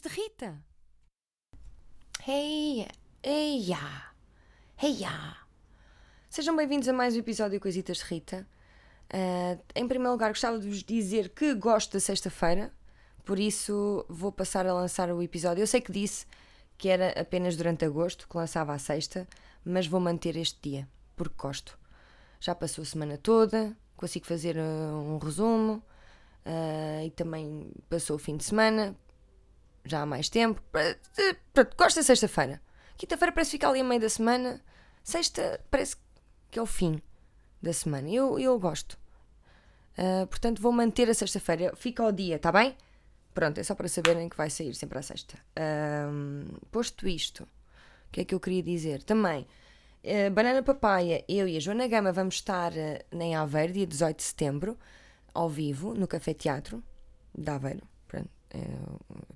De Rita. Hey, heia, heia. Sejam bem-vindos a mais um episódio Coisitas de Rita. Uh, em primeiro lugar, gostava de vos dizer que gosto da sexta-feira, por isso vou passar a lançar o episódio. Eu sei que disse que era apenas durante agosto que lançava a sexta, mas vou manter este dia, porque gosto. Já passou a semana toda, consigo fazer uh, um resumo uh, e também passou o fim de semana, já há mais tempo. Pronto, gosto da sexta-feira. Quinta-feira parece ficar ali a meio da semana, sexta parece que é o fim da semana. Eu, eu gosto. Uh, portanto, vou manter a sexta-feira. Fica ao dia, tá bem? Pronto, é só para saberem que vai sair sempre à sexta. posto isto, o que é que eu queria dizer? Também, uh, Banana Papaya, eu e a Joana Gama vamos estar uh, em Aveiro, dia 18 de setembro, ao vivo, no Café Teatro de Aveiro. Pronto, é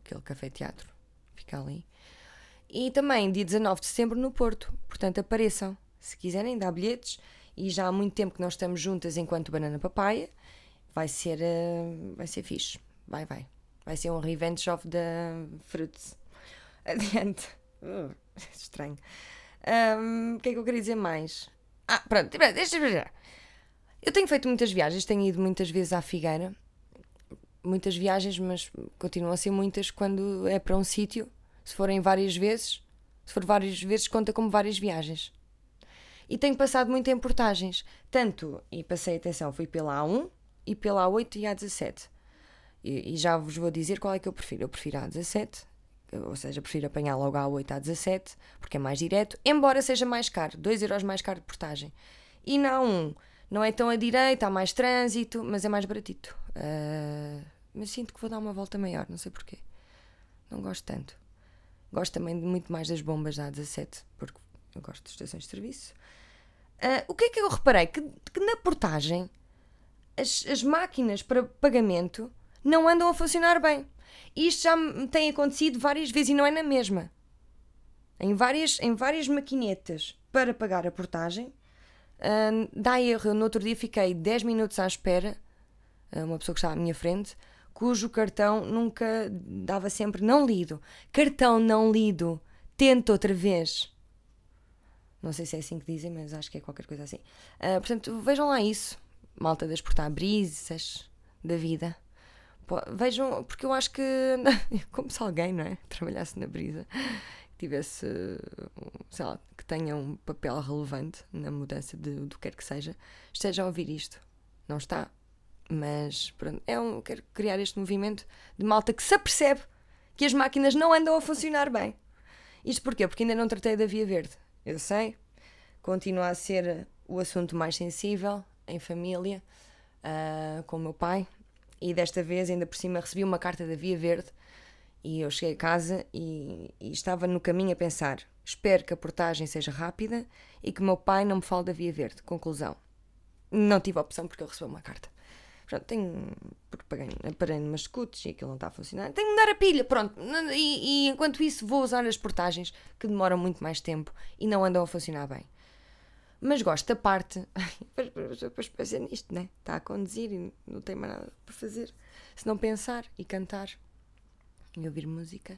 aquele Café Teatro, fica ali. E também, dia 19 de setembro, no Porto. Portanto, apareçam, se quiserem, dar bilhetes. E já há muito tempo que nós estamos juntas enquanto Banana Papaya. Vai ser, uh, vai ser fixe. Vai, vai. Vai ser um revenge of the fruits. Adiante. Uh, estranho. Um, o que é que eu queria dizer mais? Ah, pronto. Eu tenho feito muitas viagens, tenho ido muitas vezes à Figueira. Muitas viagens, mas continuam a ser muitas quando é para um sítio. Se forem várias vezes, se for várias vezes, conta como várias viagens. E tenho passado muito em portagens. Tanto, e passei atenção, fui pela A1 e pela A8 e A17. E, e, já vos vou dizer qual é que eu prefiro. Eu prefiro a 17, ou seja, prefiro apanhar logo a 8 a 17, porque é mais direto, embora seja mais caro, 2 euros mais caro de portagem. E na 1 não é tão a direita, há mais trânsito, mas é mais baratito. Uh, mas sinto que vou dar uma volta maior, não sei porquê. Não gosto tanto. Gosto também muito mais das bombas da 17, porque eu gosto de estações de serviço. Uh, o que é que eu reparei? Que, que na portagem as, as máquinas para pagamento não andam a funcionar bem. Isto já tem acontecido várias vezes e não é na mesma. Em várias, em várias maquinetas para pagar a portagem, uh, dá erro. Eu no outro dia fiquei 10 minutos à espera, uh, uma pessoa que estava à minha frente, cujo cartão nunca dava sempre não lido. Cartão não lido. Tenta outra vez. Não sei se é assim que dizem, mas acho que é qualquer coisa assim. Uh, portanto, vejam lá isso. Malta das portar-brisas da vida. Vejam, porque eu acho que, como se alguém, não é? Trabalhasse na brisa, tivesse, sei lá, que tenha um papel relevante na mudança de, do que quer que seja, esteja a ouvir isto. Não está. Mas, pronto, é um, quero criar este movimento de malta que se apercebe que as máquinas não andam a funcionar bem. Isto porquê? Porque ainda não tratei da Via Verde. Eu sei, continua a ser o assunto mais sensível em família, uh, com o meu pai, e desta vez, ainda por cima, recebi uma carta da Via Verde e eu cheguei a casa e, e, estava no caminho a pensar: espero que a portagem seja rápida e que meu pai não me fale da Via Verde. Conclusão: não tive opção porque ele recebeu uma carta. Pronto, tenho. Porque paguei, parei numas scoots e aquilo não está a funcionar. Tenho de mudar a pilha, pronto. E, e enquanto isso, vou usar as portagens que demoram muito mais tempo e não andam a funcionar bem. Mas gosto da parte. Depois pensar nisto, né? Está a conduzir e não tem mais nada para fazer. Se não pensar e cantar e ouvir música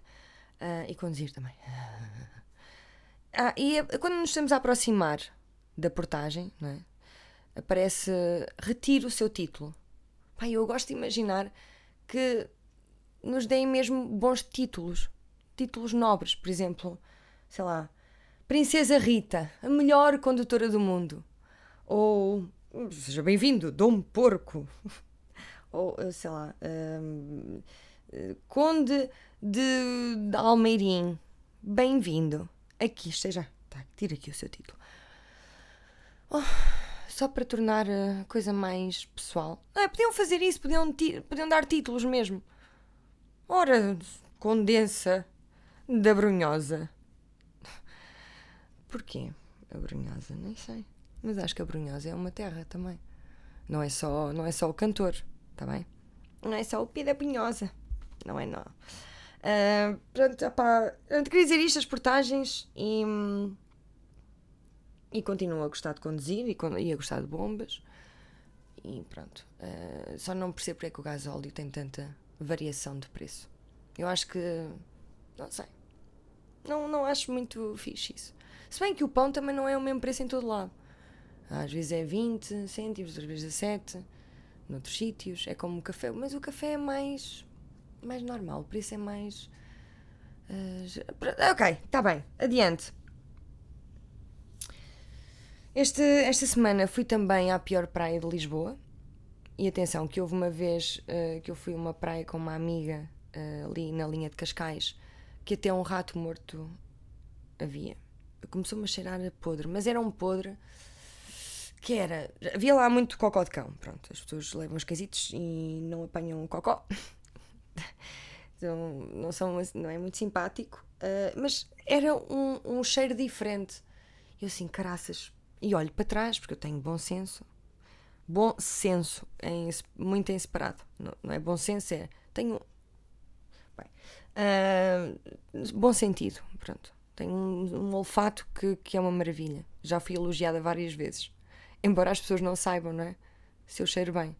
uh, e conduzir também. Ah, e é, quando nos estamos a aproximar da portagem, não é? aparece retire o seu título. Pai, eu gosto de imaginar que nos deem mesmo bons títulos, títulos nobres, por exemplo, sei lá, Princesa Rita, a melhor condutora do mundo. Ou seja bem-vindo, Dom Porco. Ou sei lá, um, Conde de, de Almeirim, bem-vindo. Aqui esteja. Tá, tira aqui o seu título. Oh, só para tornar a coisa mais pessoal. Ah, podiam fazer isso, podiam, podiam dar títulos mesmo. Ora, Condensa da Brunhosa. Porquê? A Brunhosa, nem sei. Mas acho que a Brunhosa é uma terra também. Não é só, não é só o cantor, está bem? Não é só o Pia da Brunhosa. Não é não. Uh, pronto, opá, queria dizer isto, as portagens e, e continuo a gostar de conduzir e, a gostar de bombas e pronto. Uh, só não percebo porque é que o gás óleo tem tanta variação de preço. Eu acho que. Não sei. Não, não acho muito fixe isso. Se bem que o pão também não é o mesmo preço em todo lado. Às vezes é 20 cêntimos, outras vezes 17, noutros sítios. É como o café, mas o café é mais, mais normal, o preço é mais. Uh, ok, está bem, adiante. Este, esta semana fui também à pior praia de Lisboa. E atenção, que houve uma vez uh, que eu fui a uma praia com uma amiga uh, ali na linha de Cascais que até um rato morto havia. Começou-me a cheirar a podre, mas era um podre que era. Havia lá muito cocó de cão. Pronto, as pessoas levam os casitos e não apanham cocó. então, não, são, não é muito simpático. Uh, mas era um, um cheiro diferente. Eu assim, caraças. E olho para trás, porque eu tenho bom senso. Bom senso, em, muito em separado. Não, não é bom senso, é. Tenho Uh, bom sentido, pronto. Tenho um, um, olfato que, que é uma maravilha. Já fui elogiada várias vezes. Embora as pessoas não saibam, não é? Se eu cheiro bem.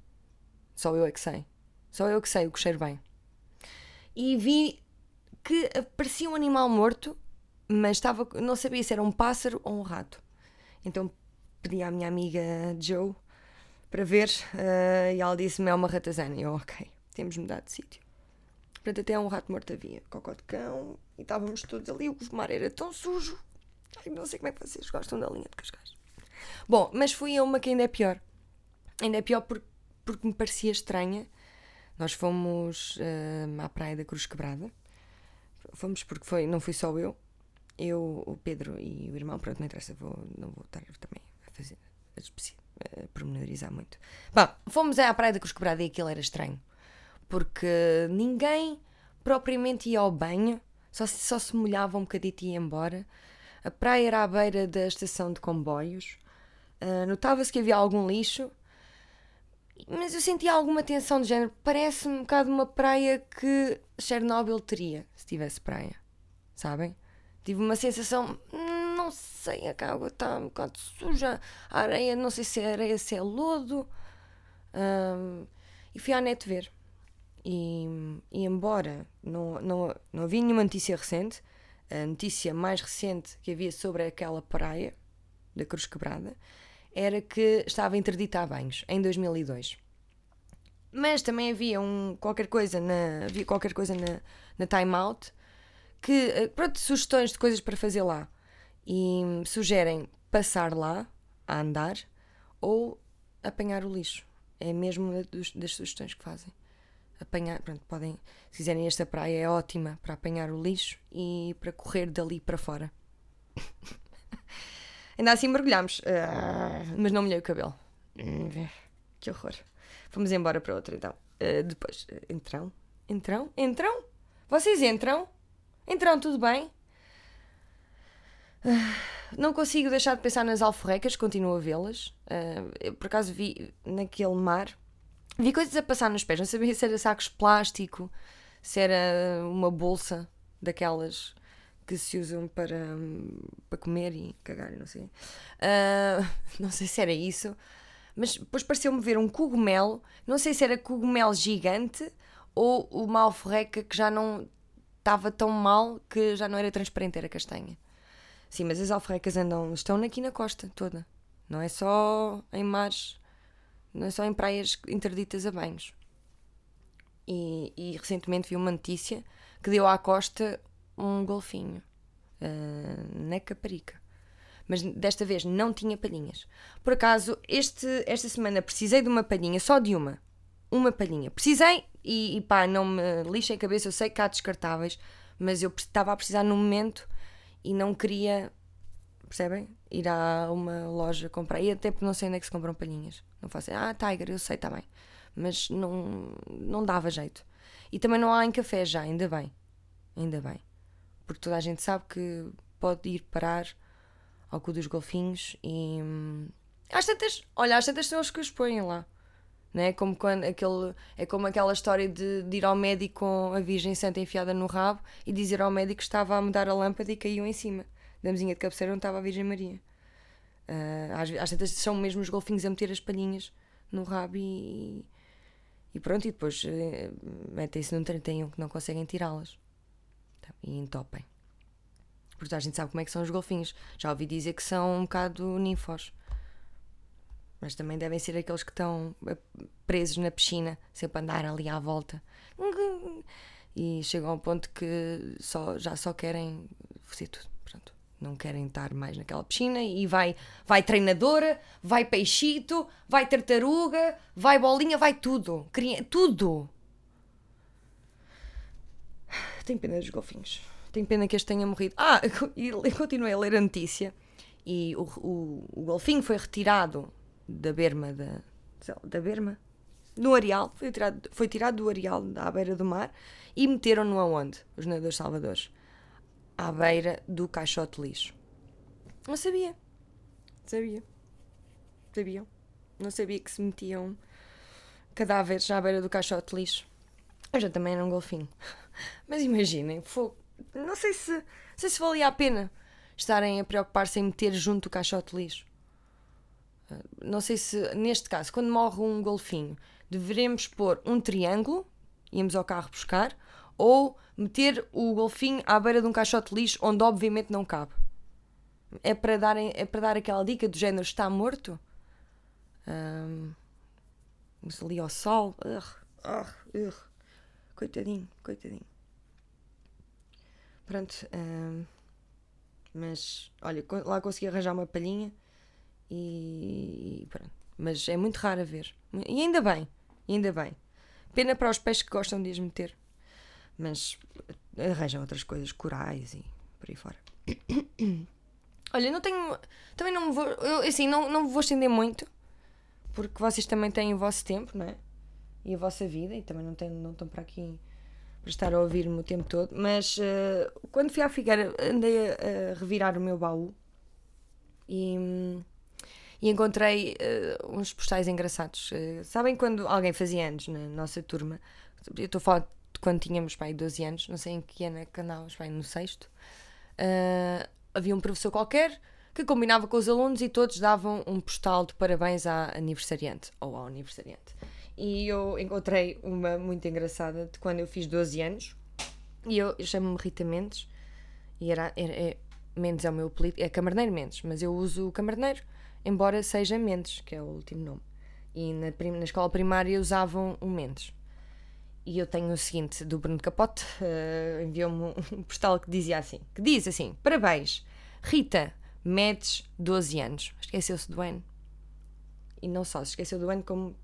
Só eu é que sei. Só eu que sei o que cheiro bem. E vi que parecia um animal morto, mas estava, não sabia se era um pássaro ou um rato. Então pedi à minha amiga Joe para ver uh, e ela disse-me é uma ratazana. E eu, ok, temos mudado de sítio. Portanto, até um rato morto havia, cocó de cão, e estávamos todos ali. O mar era tão sujo. Ai, não sei como é que vocês gostam da linha de Cascais. Bom, mas fui a uma que ainda é pior. Ainda é pior porque, porque me parecia estranha. Nós fomos uh, à praia da Cruz Quebrada. Fomos porque foi, não fui só eu. Eu, o Pedro e o irmão, pronto, não interessa, vou, não vou estar também a fazer, a, a pormenorizar muito. Bom, fomos à praia da Cruz Quebrada e aquilo era estranho porque ninguém propriamente ia ao banho, só, só se molhava um bocadito e ia embora. A praia era à beira da estação de comboios, uh, notava-se que havia algum lixo, mas eu sentia alguma tensão de género. Parece-me um bocado uma praia que Chernobyl teria se tivesse praia, sabem? Tive uma sensação, não sei, a água está um bocado suja, a areia, não sei se é areia, se é lodo. Um, e fui à net ver. E, e embora não, não, não havia nenhuma notícia recente, a notícia mais recente que havia sobre aquela praia da Cruz Quebrada era que estava interdita a banhos em 2002. Mas também havia um, qualquer coisa na, havia qualquer coisa na, na Time Out que, eh, pronto, sugestões de coisas para fazer lá. E sugerem passar lá a andar ou apanhar o lixo. É mesmo das sugestões que fazem apanhar, pronto, podem, se quiserem, esta praia é ótima para apanhar o lixo e para correr dali para fora. Ainda assim mergulhámos, uh, mas não molhei o cabelo. Que horror. Fomos embora para outro então. Uh, depois, entram? Entram? Entram? Vocês entram? Entram, tudo bem? não consigo deixar de pensar nas alforrecas, continuo a vê-las. por acaso vi naquele mar Vi coisas a passar nos pés, não sabia se era sacos de plástico, se era uma bolsa daquelas que se usam para, para comer e cagar, não sei. Uh, não sei se era isso, mas depois pareceu-me ver um cogumelo, não sei se era cogumelo gigante ou uma alforreca que já não estava tão mal que já não era transparente, era castanha. Sim, mas as alforrecas andam, estão aqui na costa toda, não é só em mares não é só em praias interditas a banhos. E, e, recentemente vi uma notícia que deu à costa um golfinho uh, na Caparica. Mas desta vez não tinha palhinhas. Por acaso, este, esta semana precisei de uma palhinha, só de uma. Uma palhinha. Precisei e, e pá, não me lixem a cabeça, eu sei que há descartáveis, mas eu estava a precisar no momento e não queria percebem? Ir a uma loja comprar. E até porque não sei onde é que se compram palhinhas. Não faço. Ah, Tiger, eu sei, está bem. Mas não, não dava jeito. E também não há em café já, ainda bem. Ainda bem. Porque toda a gente sabe que pode ir parar ao cu dos golfinhos e. Hum, às tantas, olha, às tantas são os que os põem lá. É? Como quando aquele, é como aquela história de, de, ir ao médico com a Virgem Santa enfiada no rabo e dizer ao médico que estava a mudar a lâmpada e caiu em cima da mesinha de cabeceira onde estava a Virgem Maria. Uh, às, tantas são mesmo os golfinhos a meter as palhinhas no rabo e, E pronto, e depois eh, metem-se num 31 que não conseguem tirá-las. Então, e entopem. Porque a gente sabe como é que são os golfinhos. Já ouvi dizer que são um bocado ninfos. Mas também devem ser aqueles que estão eh, presos na piscina, sempre a andar ali à volta. E chegam ao ponto que só, já só querem fazer tudo. Pronto. Não querem estar mais naquela piscina e vai, vai treinadora, vai peixito, vai tartaruga, vai bolinha, vai tudo. Tudo. Tenho pena dos golfinhos. Tenho pena que este tenha morrido. Ah, e continuei a ler a notícia. E o, o, o golfinho foi retirado da berma da, da berma no areal, foi tirado, foi tirado do areal à beira do mar e meteram-no aonde? Os nadadores salvadores. À beira do caixote lixo. Não sabia. Sabia. Sabiam. Não sabia que se metiam cadáveres à beira do caixote lixo. Eu já também era um golfinho. Mas imaginem, foi, não sei se, não sei se valia a pena estarem a preocupar-se em meter junto o caixote lixo. Ah, não sei se, neste caso, quando morre um golfinho, deveremos pôr um triângulo, íamos ao carro buscar, ou meter o golfinho à beira de um caixote lixo onde obviamente não cabe. É para dar, é para dar aquela dica do género está morto? Um, ali ao sol. Ugh, ugh, ugh. Coitadinho, coitadinho. Pronto. Um, mas, olha, lá consegui arranjar uma palhinha e, pronto. Mas é muito raro a ver. E ainda bem, ainda bem. Pena para os peixes que gostam de as meter. Mas arranjam outras coisas, corais e por aí fora. Olha, não tenho. Também não me vou. Eu, assim, não, não vou estender muito. Porque vocês também têm o vosso tempo, não é? E a vossa vida. E também não, têm, não estão para aqui para estar a ouvir-me o tempo todo. Mas uh, quando fui à Figueira, andei a, a, revirar o meu baú. E. E encontrei uh, uns postais engraçados. Uh, sabem quando alguém fazia anos na nossa turma? Eu estou a falar de quando tínhamos pai 12 anos, não sei em que ano é que andávamos, pai no sexto. Uh, havia um professor qualquer que combinava com os alunos e todos davam um postal de parabéns à aniversariante ou ao aniversariante. E eu encontrei uma muito engraçada de quando eu fiz 12 anos e eu, eu chamo-me Rita Mendes e era, era é, Mendes é o meu apelido, é Camarneiro Mendes, mas eu uso o Camarneiro, embora seja Mendes, que é o último nome. E na, na escola primária usavam um Mendes. E eu tenho o seguinte do Bruno Capote, uh, enviou-me um postal que dizia assim, que diz assim, parabéns, Rita, Mendes, 12 anos. Esqueceu-se do N. E não só se esqueceu do N, como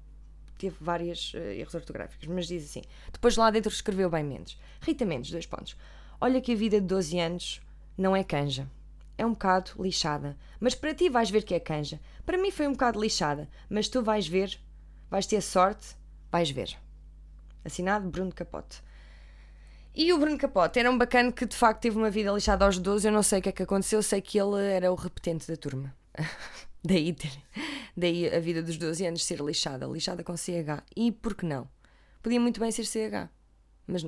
teve várias uh, erros ortográficos, mas diz assim. Depois lá dentro escreveu bem Mendes. Rita Mendes, dois pontos. Olha que a vida de 12 anos não é canja. É um bocado lixada. Mas para ti vais ver que é canja. Para mim foi um bocado lixada. Mas tu vais ver, vais ter sorte, vais ver. Assinado Bruno Capote. E o Bruno Capote era um bacana que de facto teve uma vida lixada aos 12. Eu não sei o que é que aconteceu, sei que ele era o repetente da turma. daí, ter, daí a vida dos 12 anos ser lixada, lixada com CH. E por que não? Podia muito bem ser CH. Mas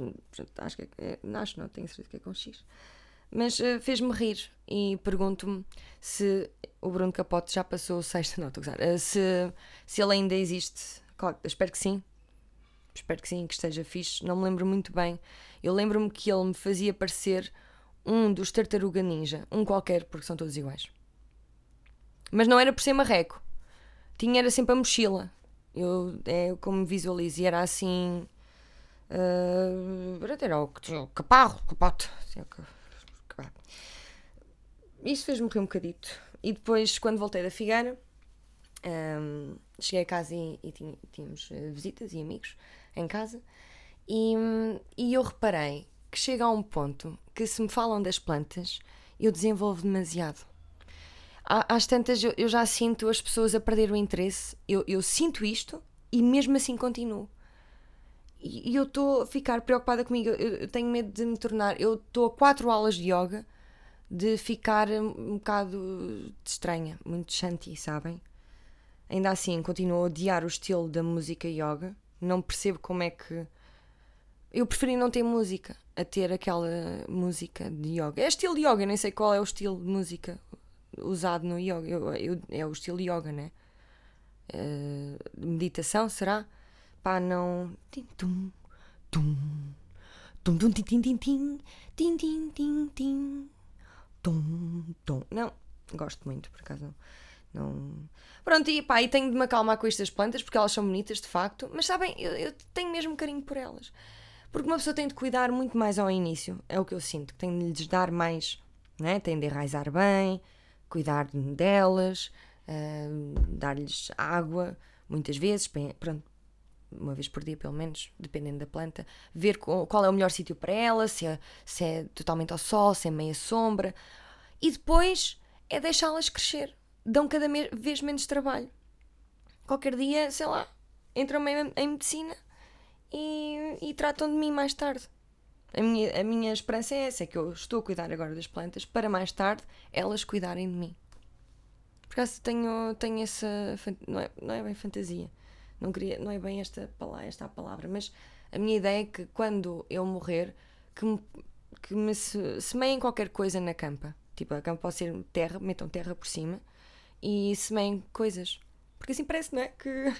acho que é, acho não, tenho certeza que é com X. Mas uh, fez-me rir e pergunto-me se o Bruno Capote já passou o sexto, não estou a gozar, uh, se, se ele ainda existe. Claro, espero que sim, espero que sim, que esteja fixe. Não me lembro muito bem. Eu lembro-me que ele me fazia parecer um dos Tartaruga Ninja, um qualquer, porque são todos iguais. Mas não era por ser marreco. Tinha era sempre a mochila. Eu, é como me visualizo. E era assim. Uh, era o caparro, capote. Assim, Isso fez-me rir um bocadito. E depois, quando voltei da Figueira, um, cheguei a casa e, e tínhamos eh, visitas e amigos em casa, e, e eu reparei que chega a um ponto que se me falam das plantas, eu desenvolvo demasiado. Às tantas eu, eu já sinto as pessoas a perder o interesse, eu, eu sinto isto e mesmo assim continuo. E, eu estou a ficar preocupada comigo, eu, eu tenho medo de me tornar. Eu estou a quatro aulas de yoga de ficar um bocado estranha, muito shanti, sabem? Ainda assim, continuo a odiar o estilo da música yoga não percebo como é que. Eu preferi não ter música a ter aquela música de yoga. É estilo yoga, nem sei qual é o estilo de música usado no yoga. Eu, eu, é o estilo yoga, né? Uh, meditação, será? Pá, não. Tim-tum, tum, tum, tum, tim, tim, tim, tim, tim, tim, tim, tum, tum. Não, gosto muito, por acaso. Não... Pronto, e pá, e tenho de me acalmar com estas plantas porque elas são bonitas de facto, mas sabem, eu, eu, tenho mesmo carinho por elas. Porque uma pessoa tem de cuidar muito mais ao início, é o que eu sinto, tem de lhes dar mais, né? tem de enraizar bem, cuidar delas, uh, dar-lhes água, muitas vezes, pronto, uma vez por dia pelo menos, dependendo da planta, ver qual é o melhor sítio para ela, se é, se é totalmente ao sol, se é meia sombra, e depois é deixá-las crescer. Dão cada vez menos trabalho. Qualquer dia, sei lá, entram em, medicina e, e tratam de mim mais tarde. A minha, a minha esperança é essa, é que eu estou a cuidar agora das plantas para mais tarde elas cuidarem de mim. Por acaso tenho, tenho essa. Não é, não é bem fantasia, não, queria, não é bem esta, esta a palavra, mas a minha ideia é que quando eu morrer, que me, que me semeiem qualquer coisa na campa. Tipo, a campa pode ser terra, metam terra por cima e semeiem coisas. Porque assim parece, não é? Que.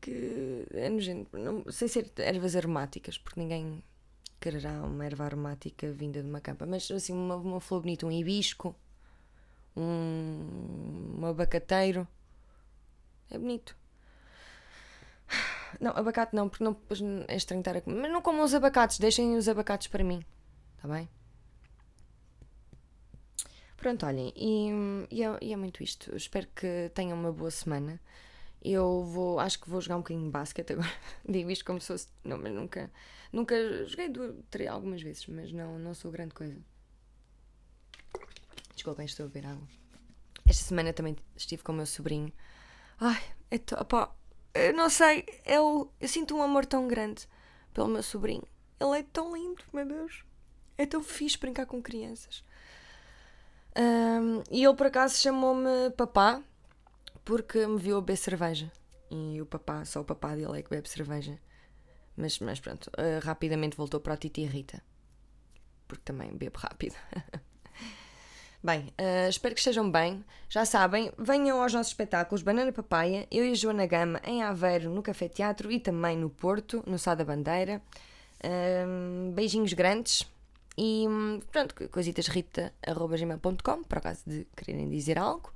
que é nojento. Não, sem ser ervas aromáticas, porque ninguém quererá uma erva aromática vinda de uma campa. Mas assim, uma, uma flor bonita, um hibisco, um, um abacateiro. É bonito. Não, abacate não, porque não, é estranho estar a comer. Mas não comam os abacates, deixem os abacates para mim. Está bem? Pronto, olhem, e, e, é, e é muito isto. Espero que tenham uma boa semana. Eu vou, acho que vou jogar um bocadinho de basquete agora. Digo isto como se fosse. Não, mas nunca. Nunca joguei duas, três, algumas vezes, mas não, não sou grande coisa. Desculpem, estou a beber água. Esta semana também estive com o meu sobrinho. Ai, é to, pá, eu não sei, eu, eu sinto um amor tão grande pelo meu sobrinho. Ele é tão lindo, meu Deus. É tão fixe brincar com crianças. Um, e ele por acaso chamou-me papá porque me viu beber cerveja. E o papá, só o papá dele é que bebe cerveja. Mas, mas pronto, uh, rapidamente voltou para a Titi Rita. Porque também bebe rápido. bem, uh, espero que estejam bem. Já sabem, venham aos nossos espetáculos Banana Papaya, eu e a Joana Gama em Aveiro, no Café Teatro e também no Porto, no Sá da Bandeira. Uh, beijinhos grandes. E pronto, coisitasrita.gmail.com, por acaso de quererem dizer algo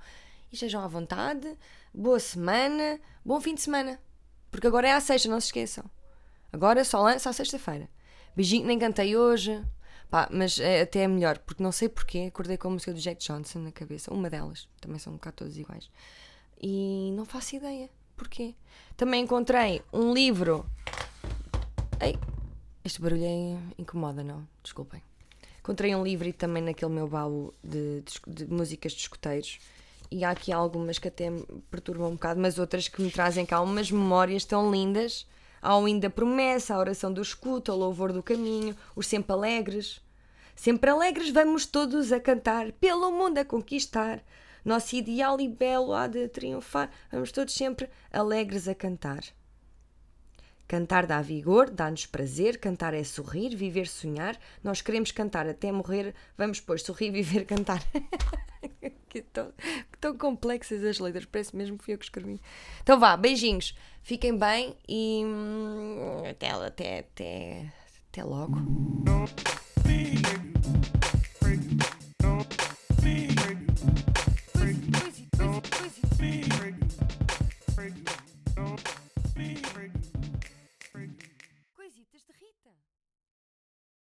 e estejam à vontade. Boa semana, bom fim de semana. Porque agora é a sexta, não se esqueçam. Agora só lança à sexta-feira. Beijinho, nem cantei hoje. Pá, mas é, até é melhor, porque não sei porquê, acordei com a música do Jack Johnson na cabeça. Uma delas, também são um bocado todas iguais. E não faço ideia porquê. Também encontrei um livro. Ei, este barulho é incomoda, não? Desculpem. Encontrei um livro e também naquele meu baú de, de, de músicas de escuteiros e há aqui algumas que até me perturbam um bocado, mas outras que me trazem cá umas memórias tão lindas. Há o Ainda Promessa, a oração do escuta, o louvor do caminho, os sempre alegres. Sempre alegres vamos todos a cantar, pelo mundo a conquistar. Nosso ideal e belo há de triunfar, vamos todos sempre alegres a cantar. Cantar dá vigor, dá-nos prazer, cantar é sorrir, viver, sonhar. Nós queremos cantar até morrer, vamos, pois, sorrir, viver, cantar. Que, tão, tão complexas as letras, parece mesmo que fui eu que escrevi. Então vá, beijinhos, fiquem bem e hum, até, até, até, até logo.